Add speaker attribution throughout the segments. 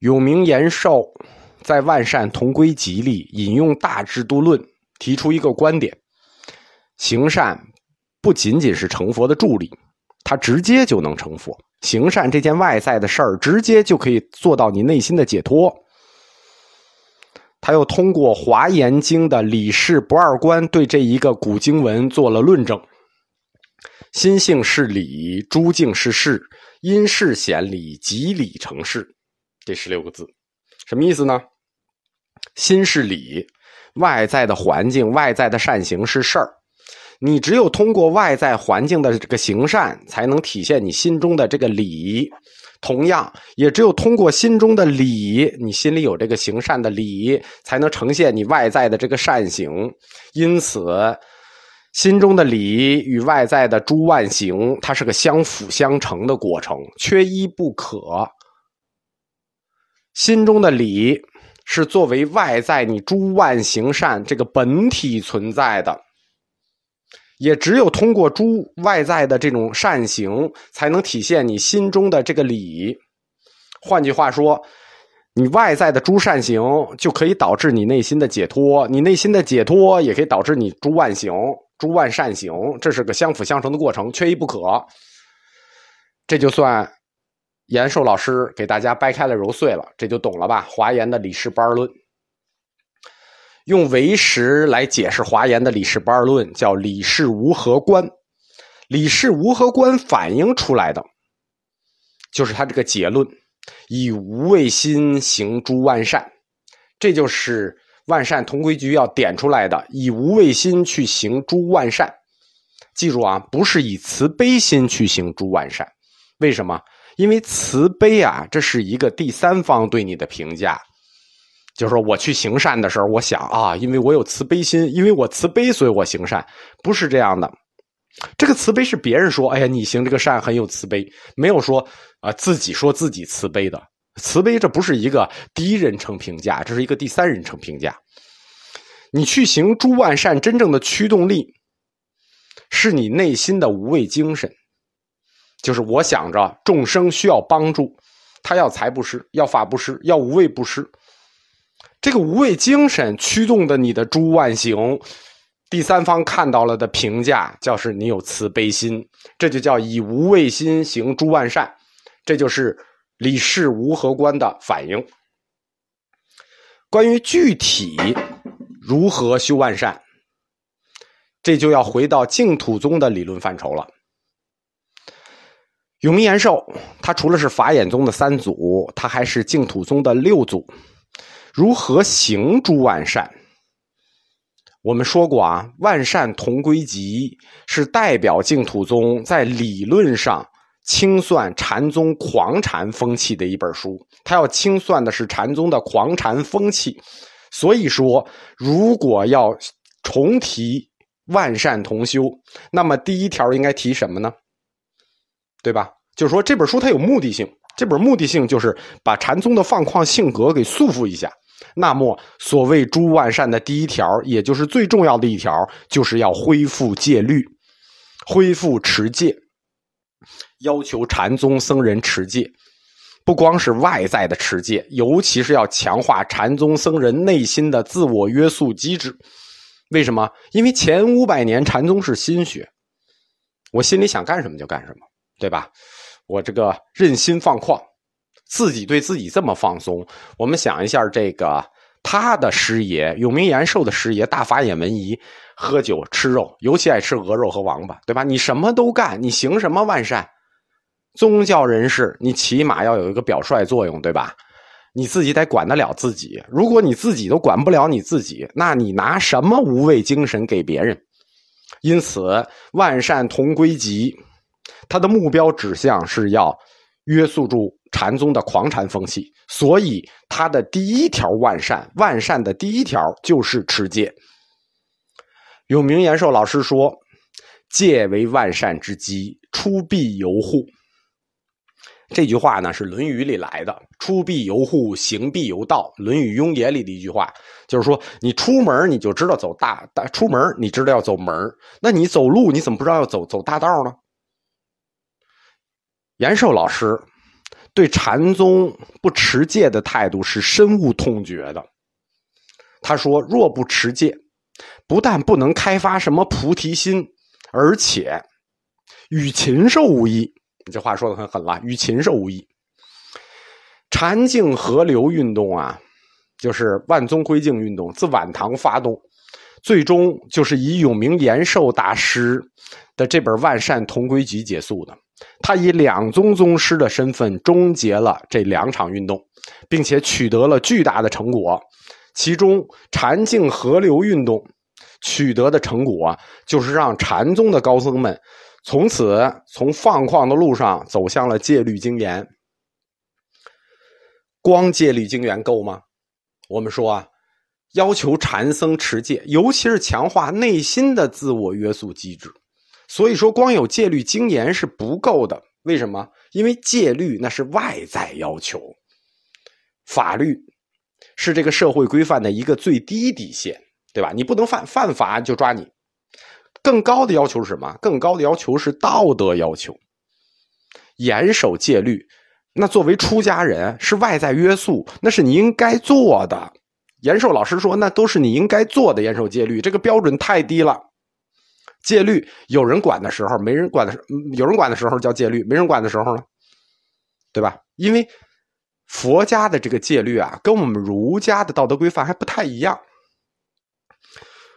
Speaker 1: 永明延寿在《万善同归集》里引用《大制度论》，提出一个观点：行善不仅仅是成佛的助力，它直接就能成佛。行善这件外在的事儿，直接就可以做到你内心的解脱。他又通过《华严经》的理事不二观，对这一个古经文做了论证：心性是理，诸境是事，因事显理，即理成事。这十六个字，什么意思呢？心是理，外在的环境、外在的善行是事儿。你只有通过外在环境的这个行善，才能体现你心中的这个理。同样，也只有通过心中的理，你心里有这个行善的理，才能呈现你外在的这个善行。因此，心中的理与外在的诸万行，它是个相辅相成的过程，缺一不可。心中的理是作为外在你诸万行善这个本体存在的，也只有通过诸外在的这种善行，才能体现你心中的这个理。换句话说，你外在的诸善行就可以导致你内心的解脱，你内心的解脱也可以导致你诸万行、诸万善行，这是个相辅相成的过程，缺一不可。这就算。延寿老师给大家掰开了揉碎了，这就懂了吧？华严的理事不二论，用唯识来解释华严的理事不二论，叫理事无合观。理事无合观反映出来的，就是他这个结论：以无畏心行诸万善。这就是万善同归局要点出来的，以无畏心去行诸万善。记住啊，不是以慈悲心去行诸万善。为什么？因为慈悲啊，这是一个第三方对你的评价，就是说我去行善的时候，我想啊，因为我有慈悲心，因为我慈悲，所以我行善，不是这样的。这个慈悲是别人说，哎呀，你行这个善很有慈悲，没有说啊自己说自己慈悲的。慈悲这不是一个第一人称评价，这是一个第三人称评价。你去行诸万善，真正的驱动力是你内心的无畏精神。就是我想着众生需要帮助，他要财布施，要法布施，要无畏布施。这个无畏精神驱动的你的诸万行，第三方看到了的评价，叫是你有慈悲心，这就叫以无畏心行诸万善，这就是理事无合观的反应。关于具体如何修万善，这就要回到净土宗的理论范畴了。永明延寿，他除了是法眼宗的三祖，他还是净土宗的六祖。如何行诸万善？我们说过啊，《万善同归集》是代表净土宗在理论上清算禅宗狂禅风气的一本书。他要清算的是禅宗的狂禅风气。所以说，如果要重提万善同修，那么第一条应该提什么呢？对吧？就是说这本书它有目的性，这本目的性就是把禅宗的放旷性格给束缚一下。那么，所谓诸万善的第一条，也就是最重要的一条，就是要恢复戒律，恢复持戒，要求禅宗僧人持戒，不光是外在的持戒，尤其是要强化禅宗僧人内心的自我约束机制。为什么？因为前五百年禅宗是心学，我心里想干什么就干什么。对吧？我这个任心放旷，自己对自己这么放松。我们想一下，这个他的师爷永明延寿的师爷大法眼文仪，喝酒吃肉，尤其爱吃鹅肉和王八，对吧？你什么都干，你行什么万善？宗教人士，你起码要有一个表率作用，对吧？你自己得管得了自己。如果你自己都管不了你自己，那你拿什么无畏精神给别人？因此，万善同归集。他的目标指向是要约束住禅宗的狂禅风气，所以他的第一条万善，万善的第一条就是持戒。永明延寿老师说：“戒为万善之基，出必由户。”这句话呢是《论语》里来的，“出必由户，行必由道。”《论语雍也》里的一句话，就是说你出门你就知道走大大，出门你知道要走门那你走路你怎么不知道要走走大道呢？延寿老师对禅宗不持戒的态度是深恶痛绝的。他说：“若不持戒，不但不能开发什么菩提心，而且与禽兽无异。”这话说的很狠了，与禽兽无异。禅净合流运动啊，就是万宗归净运动，自晚唐发动，最终就是以永明延寿大师的这本《万善同归集》结束的。他以两宗宗师的身份终结了这两场运动，并且取得了巨大的成果。其中禅净合流运动取得的成果，就是让禅宗的高僧们从此从放旷的路上走向了戒律精严。光戒律精严够吗？我们说啊，要求禅僧持戒，尤其是强化内心的自我约束机制。所以说，光有戒律精严是不够的。为什么？因为戒律那是外在要求，法律是这个社会规范的一个最低底线，对吧？你不能犯犯法就抓你。更高的要求是什么？更高的要求是道德要求，严守戒律。那作为出家人，是外在约束，那是你应该做的。延寿老师说，那都是你应该做的。严守戒律，这个标准太低了。戒律有人管的时候，没人管的时；有人管的时候叫戒律，没人管的时候呢，对吧？因为佛家的这个戒律啊，跟我们儒家的道德规范还不太一样。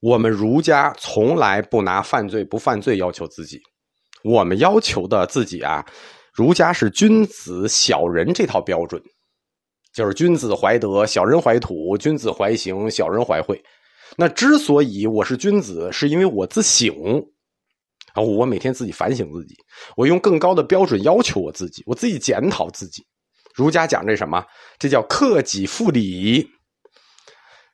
Speaker 1: 我们儒家从来不拿犯罪不犯罪要求自己，我们要求的自己啊，儒家是君子小人这套标准，就是君子怀德，小人怀土；君子怀刑，小人怀惠。那之所以我是君子，是因为我自省啊，我每天自己反省自己，我用更高的标准要求我自己，我自己检讨自己。儒家讲这什么？这叫克己复礼。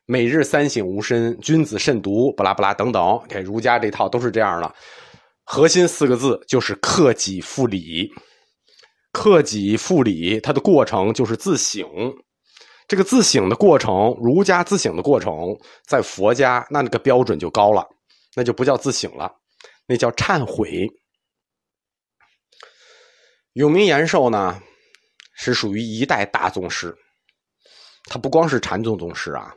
Speaker 1: 每日三省吾身，君子慎独，不拉不拉等等。给儒家这套都是这样的，核心四个字就是克己复礼。克己复礼，它的过程就是自省。这个自省的过程，儒家自省的过程，在佛家那那个标准就高了，那就不叫自省了，那叫忏悔。永明延寿呢，是属于一代大宗师，他不光是禅宗宗师啊，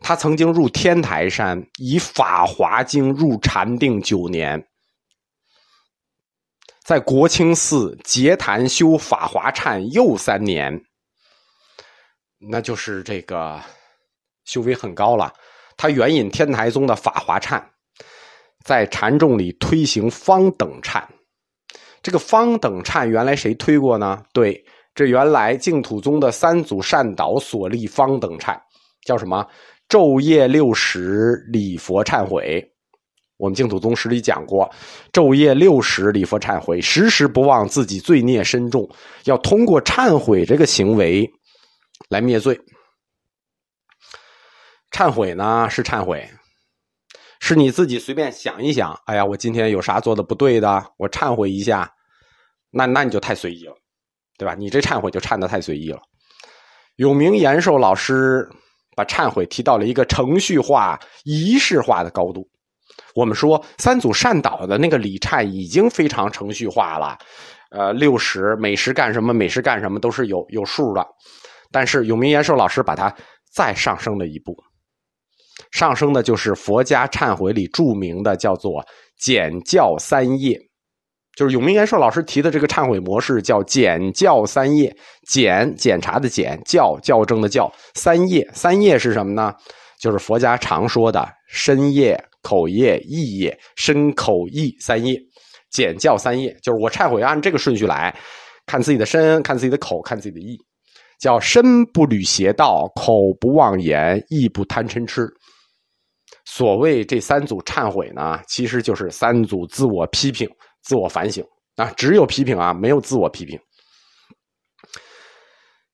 Speaker 1: 他曾经入天台山以《法华经》入禅定九年，在国清寺结坛修法华忏又三年。那就是这个修为很高了。他援引天台宗的法华忏，在禅众里推行方等忏。这个方等忏原来谁推过呢？对，这原来净土宗的三祖善导所立方等忏，叫什么？昼夜六时礼佛忏悔。我们净土宗史里讲过，昼夜六时礼佛忏悔，时时不忘自己罪孽深重，要通过忏悔这个行为。来灭罪，忏悔呢是忏悔，是你自己随便想一想。哎呀，我今天有啥做的不对的，我忏悔一下，那那你就太随意了，对吧？你这忏悔就忏的太随意了。永明延寿老师把忏悔提到了一个程序化、仪式化的高度。我们说三祖善导的那个礼忏已经非常程序化了，呃，六十每时干什么，每时干什么都是有有数的。但是永明延寿老师把它再上升了一步，上升的就是佛家忏悔里著名的叫做检教三业，就是永明延寿老师提的这个忏悔模式叫检教三业，检检查的检，教教正的教，三业三业是什么呢？就是佛家常说的身业、口业、意业，身口意三业，检教三业就是我忏悔按这个顺序来看自己的身，看自己的口，看自己的意。叫身不履邪道，口不妄言，意不贪嗔痴。所谓这三组忏悔呢，其实就是三组自我批评、自我反省啊。只有批评啊，没有自我批评。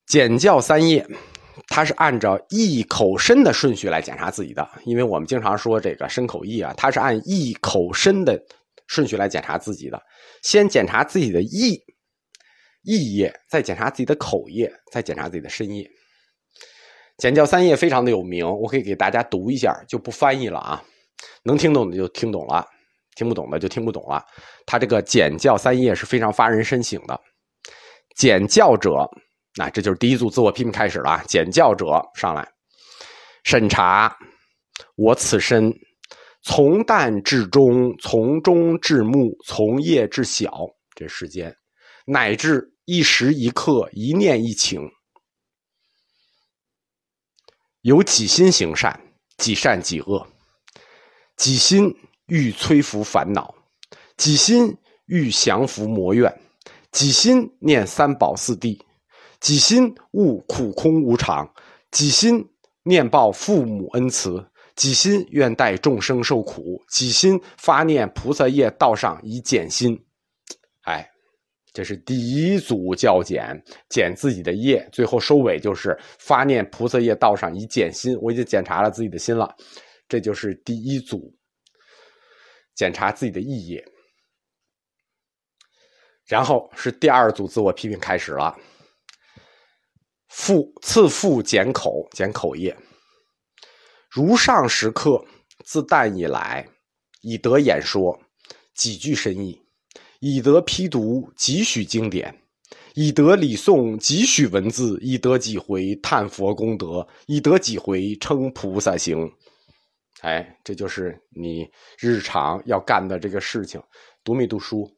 Speaker 1: 检教三业，它是按照意、口、身的顺序来检查自己的。因为我们经常说这个身口意啊，它是按意、口、身的顺序来检查自己的。先检查自己的意。意业，再检查自己的口业，再检查自己的身业。简教三业非常的有名，我可以给大家读一下，就不翻译了啊。能听懂的就听懂了，听不懂的就听不懂了。他这个简教三业是非常发人深省的。简教者，那这就是第一组自我批评开始了。简教者上来审查我此身，从旦至中，从中至暮，从夜至晓，这时间，乃至一时一刻，一念一情，有几心行善，几善几恶，几心欲摧伏烦恼，几心欲降伏魔怨。几心念三宝四谛，几心悟苦空无常，几心念报父母恩慈，几心愿代众生受苦，几心发念菩萨业道上以减心。哎，这是第一组教检，检自己的业，最后收尾就是发念菩萨业道上以检心。我已经检查了自己的心了，这就是第一组检查自己的意业。然后是第二组自我批评开始了，复次复检口检口业，如上时刻自旦以来，以得演说几句深意，以得批读几许经典，以得礼诵几许文字，以得几回叹佛功德，以得几回称菩萨行。哎，这就是你日常要干的这个事情，读没读书？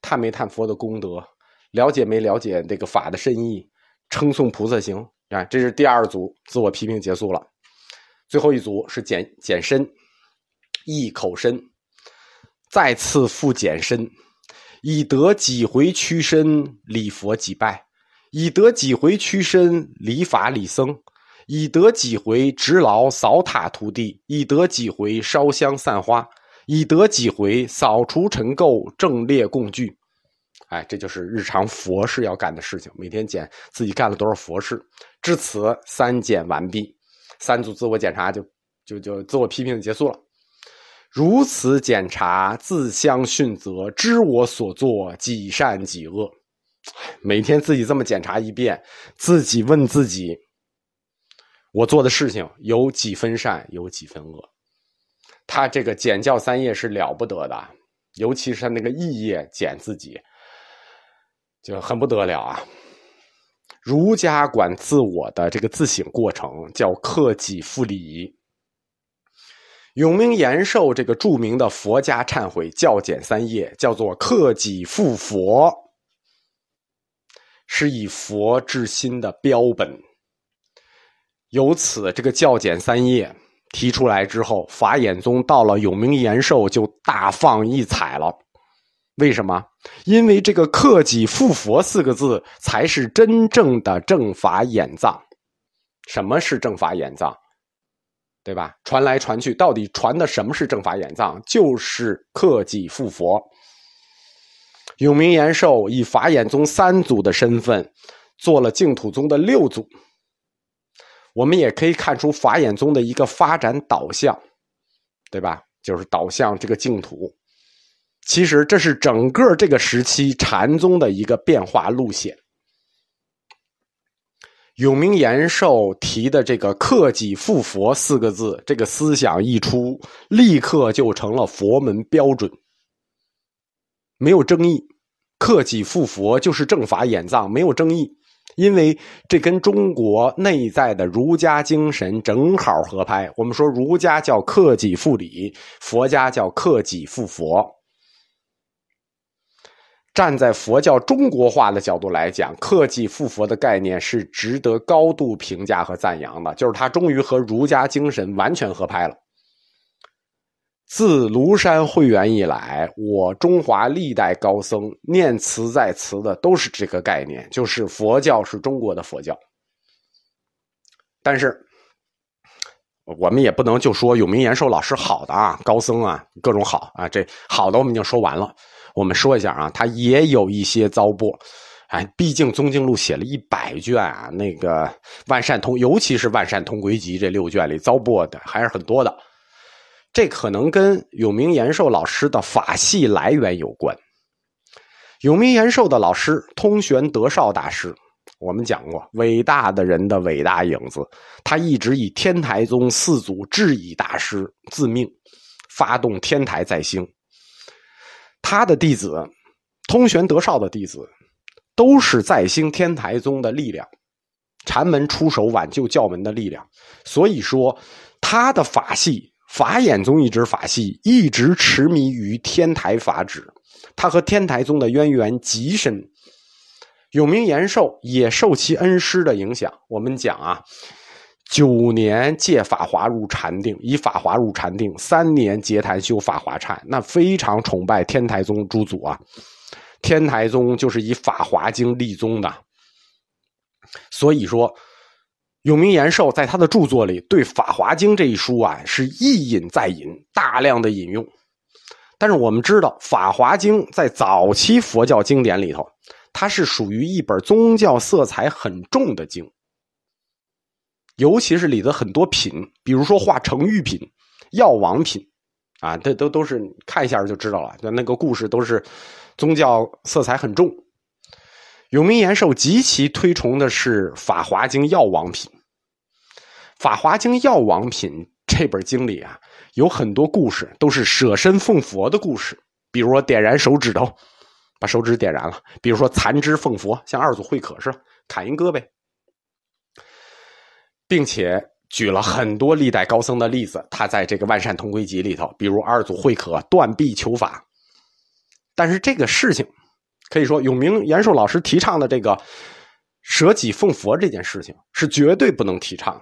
Speaker 1: 探没探佛的功德，了解没了解这个法的深意，称颂菩萨行啊，这是第二组自我批评结束了。最后一组是减减身，意口身，再次复减身，以得几回屈身礼佛几拜，以得几回屈身礼法礼僧，以得几回执劳扫塔涂地，以得几回烧香散花。以得几回扫除尘垢，正列供具，哎，这就是日常佛事要干的事情。每天检自己干了多少佛事，至此三检完毕，三组自我检查就就就自我批评结束了。如此检查，自相训责，知我所作几善几恶。每天自己这么检查一遍，自己问自己：我做的事情有几分善，有几分恶？他这个减教三业是了不得的，尤其是他那个意业减自己，就很不得了啊！儒家管自我的这个自省过程叫克己复礼。永明延寿这个著名的佛家忏悔教减三业叫做克己复佛，是以佛治心的标本。由此，这个教减三业。提出来之后，法眼宗到了永明延寿就大放异彩了。为什么？因为这个“克己复佛”四个字才是真正的正法眼藏。什么是正法眼藏？对吧？传来传去，到底传的什么是正法眼藏？就是克己复佛。永明延寿以法眼宗三祖的身份，做了净土宗的六祖。我们也可以看出法眼宗的一个发展导向，对吧？就是导向这个净土。其实这是整个这个时期禅宗的一个变化路线。永明延寿提的这个“克己复佛”四个字，这个思想一出，立刻就成了佛门标准，没有争议。克己复佛就是正法眼藏，没有争议。因为这跟中国内在的儒家精神正好合拍。我们说儒家叫克己复礼，佛家叫克己复佛。站在佛教中国化的角度来讲，克己复佛的概念是值得高度评价和赞扬的，就是他终于和儒家精神完全合拍了。自庐山会员以来，我中华历代高僧念词在词的都是这个概念，就是佛教是中国的佛教。但是，我们也不能就说永明延寿老师好的啊，高僧啊，各种好啊，这好的我们已经说完了。我们说一下啊，他也有一些糟粕，哎，毕竟宗经录写了一百卷啊，那个万善通，尤其是万善通归集这六卷里糟粕的还是很多的。这可能跟永明延寿老师的法系来源有关。永明延寿的老师通玄德绍大师，我们讲过，伟大的人的伟大影子。他一直以天台宗四祖智以大师自命，发动天台再兴。他的弟子，通玄德绍的弟子，都是在兴天台宗的力量，禅门出手挽救教门的力量。所以说，他的法系法眼宗一支法系一直痴迷于天台法旨，他和天台宗的渊源极深。永明延寿也受其恩师的影响。我们讲啊，九年借法华入禅定，以法华入禅定；三年结坛修法华禅，那非常崇拜天台宗诸祖啊。天台宗就是以法华经立宗的，所以说，永明延寿在他的著作里对法华经这一书啊是一引再引，大量的引用。但是我们知道，法华经在早期佛教经典里头。它是属于一本宗教色彩很重的经，尤其是里的很多品，比如说画成玉品、药王品，啊，这都都是看一下就知道了。那个故事都是宗教色彩很重。永明延寿极其推崇的是《法华经》药王品，《法华经》药王品这本经里啊，有很多故事都是舍身奉佛的故事，比如说点燃手指头。把手指点燃了，比如说残肢奉佛，像二祖慧可是砍一胳膊，并且举了很多历代高僧的例子。他在这个《万善同归集》里头，比如二祖慧可断臂求法。但是这个事情，可以说永明延寿老师提倡的这个舍己奉佛这件事情，是绝对不能提倡。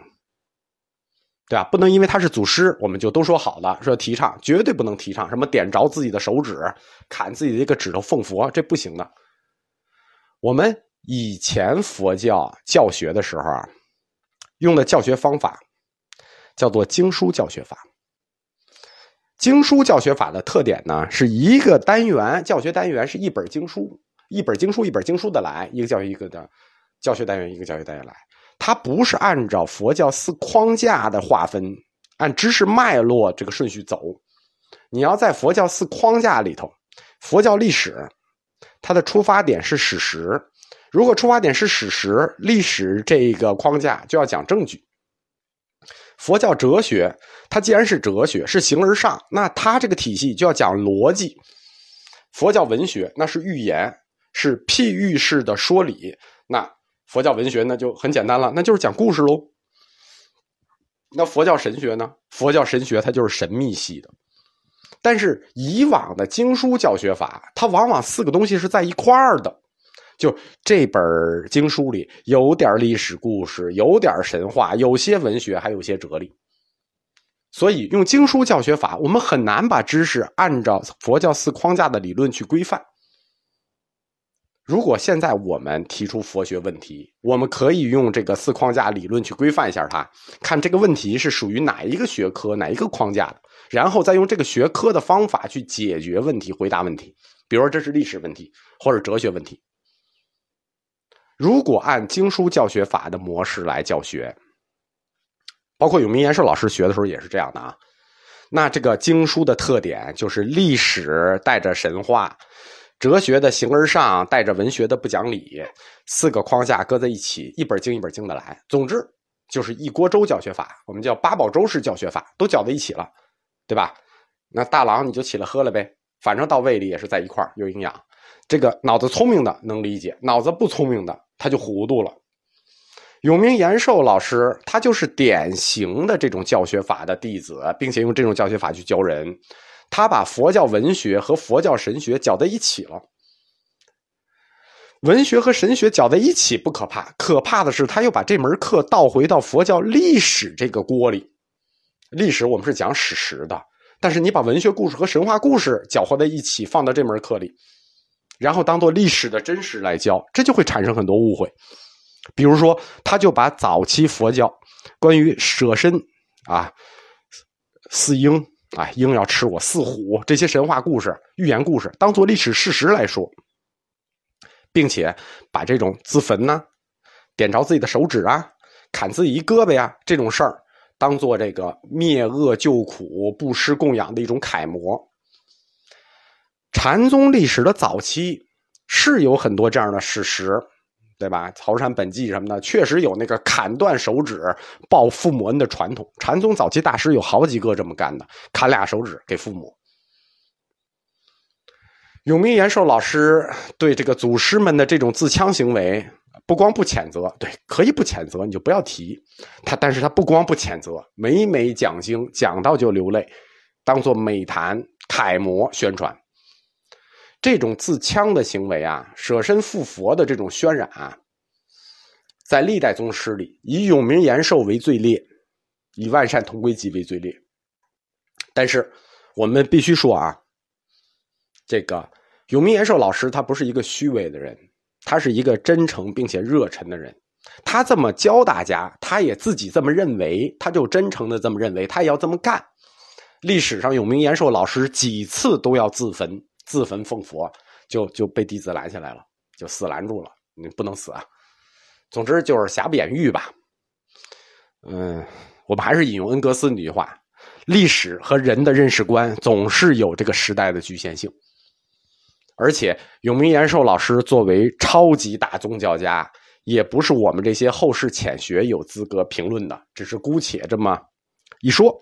Speaker 1: 对吧？不能因为他是祖师，我们就都说好了，说提倡，绝对不能提倡什么点着自己的手指、砍自己的一个指头奉佛，这不行的。我们以前佛教教学的时候啊，用的教学方法叫做经书教学法。经书教学法的特点呢，是一个单元教学单元是一本经书，一本经书一本经书的来，一个教学一个的教学单元一个教学单元来。它不是按照佛教四框架的划分，按知识脉络这个顺序走。你要在佛教四框架里头，佛教历史，它的出发点是史实。如果出发点是史实，历史这个框架就要讲证据。佛教哲学，它既然是哲学，是形而上，那它这个体系就要讲逻辑。佛教文学那是寓言，是譬喻式的说理，那。佛教文学那就很简单了，那就是讲故事喽。那佛教神学呢？佛教神学它就是神秘系的。但是以往的经书教学法，它往往四个东西是在一块儿的。就这本经书里有点历史故事，有点神话，有些文学，还有些哲理。所以用经书教学法，我们很难把知识按照佛教四框架的理论去规范。如果现在我们提出佛学问题，我们可以用这个四框架理论去规范一下它，看这个问题是属于哪一个学科、哪一个框架的，然后再用这个学科的方法去解决问题、回答问题。比如这是历史问题或者哲学问题。如果按经书教学法的模式来教学，包括永明延寿老师学的时候也是这样的啊。那这个经书的特点就是历史带着神话。哲学的形而上，带着文学的不讲理，四个框架搁在一起，一本经一本经的来。总之就是一锅粥教学法，我们叫八宝粥式教学法，都搅在一起了，对吧？那大郎你就起来喝了呗，反正到胃里也是在一块有营养。这个脑子聪明的能理解，脑子不聪明的他就糊涂了。永明延寿老师他就是典型的这种教学法的弟子，并且用这种教学法去教人。他把佛教文学和佛教神学搅在一起了。文学和神学搅在一起不可怕，可怕的是他又把这门课倒回到佛教历史这个锅里。历史我们是讲史实的，但是你把文学故事和神话故事搅和在一起，放到这门课里，然后当做历史的真实来教，这就会产生很多误会。比如说，他就把早期佛教关于舍身啊、四鹰。啊，鹰要吃我，似虎这些神话故事、寓言故事当做历史事实来说，并且把这种自焚呐、点着自己的手指啊、砍自己一胳膊呀这种事儿，当做这个灭恶救苦、布施供养的一种楷模。禅宗历史的早期是有很多这样的事实。对吧？曹山本纪什么的，确实有那个砍断手指报父母恩的传统。禅宗早期大师有好几个这么干的，砍俩手指给父母。永明延寿老师对这个祖师们的这种自戕行为，不光不谴责，对，可以不谴责，你就不要提他。但是他不光不谴责，每每讲经讲到就流泪，当做美谈楷模宣传。这种自戕的行为啊，舍身赴佛的这种渲染啊，在历代宗师里，以永明延寿为最烈，以万善同归集为最烈。但是我们必须说啊，这个永明延寿老师他不是一个虚伪的人，他是一个真诚并且热忱的人。他这么教大家，他也自己这么认为，他就真诚的这么认为，他也要这么干。历史上永明延寿老师几次都要自焚。自焚奉佛，就就被弟子拦下来了，就死拦住了。你不能死啊！总之就是瑕不掩瑜吧。嗯，我们还是引用恩格斯那句话：历史和人的认识观总是有这个时代的局限性。而且，永明延寿老师作为超级大宗教家，也不是我们这些后世浅学有资格评论的，只是姑且这么一说。